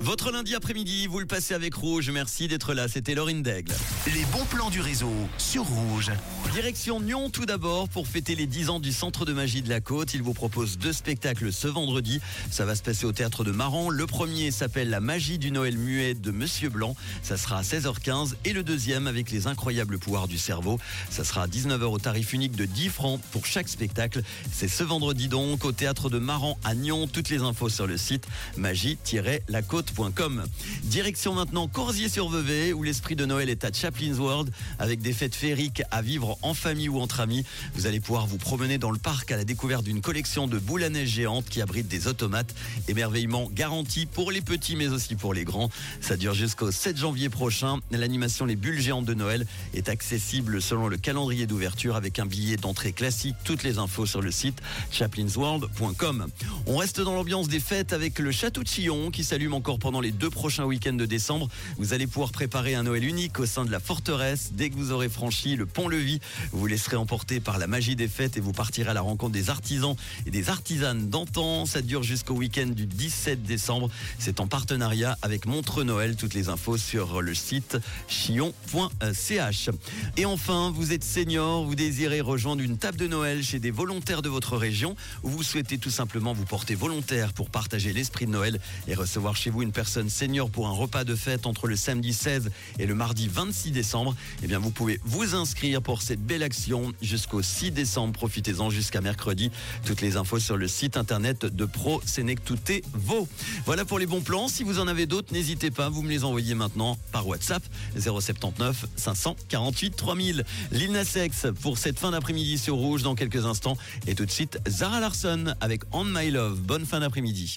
Votre lundi après-midi, vous le passez avec Rouge. Merci d'être là. C'était Laurine Daigle. Les bons plans du réseau sur Rouge. Direction Nyon tout d'abord pour fêter les 10 ans du Centre de magie de la Côte. Il vous propose deux spectacles ce vendredi. Ça va se passer au théâtre de Maran. Le premier s'appelle La magie du Noël muet de Monsieur Blanc. Ça sera à 16h15. Et le deuxième avec les incroyables pouvoirs du cerveau. Ça sera à 19h au tarif unique de 10 francs pour chaque spectacle. C'est ce vendredi donc au théâtre de Maran à Nyon. Toutes les infos sur le site Direction maintenant Corsier-sur-Vevey où l'esprit de Noël est à Chaplin's World avec des fêtes féeriques à vivre en famille ou entre amis. Vous allez pouvoir vous promener dans le parc à la découverte d'une collection de boules à neige géantes qui abritent des automates. Émerveillement garanti pour les petits mais aussi pour les grands. Ça dure jusqu'au 7 janvier prochain. L'animation Les Bulles géantes de Noël est accessible selon le calendrier d'ouverture avec un billet d'entrée classique. Toutes les infos sur le site chaplinsworld.com. On reste dans l'ambiance des fêtes avec le château de Chillon qui s'allume encore pendant les deux prochains week-ends de décembre. Vous allez pouvoir préparer un Noël unique au sein de la forteresse. Dès que vous aurez franchi le pont-levis, vous vous laisserez emporter par la magie des fêtes et vous partirez à la rencontre des artisans et des artisanes d'antan. Ça dure jusqu'au week-end du 17 décembre. C'est en partenariat avec Montre Noël. Toutes les infos sur le site chillon.ch. Et enfin, vous êtes senior, vous désirez rejoindre une table de Noël chez des volontaires de votre région ou vous souhaitez tout simplement vous porter volontaire pour partager l'esprit de Noël et recevoir chez vous une personne senior pour un repas de fête entre le samedi 16 et le mardi 26 décembre, eh bien vous pouvez vous inscrire pour cette belle action jusqu'au 6 décembre. Profitez-en jusqu'à mercredi. Toutes les infos sur le site internet de Pro Sénectouté Vaux. Voilà pour les bons plans. Si vous en avez d'autres, n'hésitez pas, vous me les envoyez maintenant par WhatsApp 079 548 3000. Lil Nas pour cette fin d'après-midi sur Rouge dans quelques instants. Et tout de suite, Zara Larson avec On My Love. Bonne fin d'après-midi.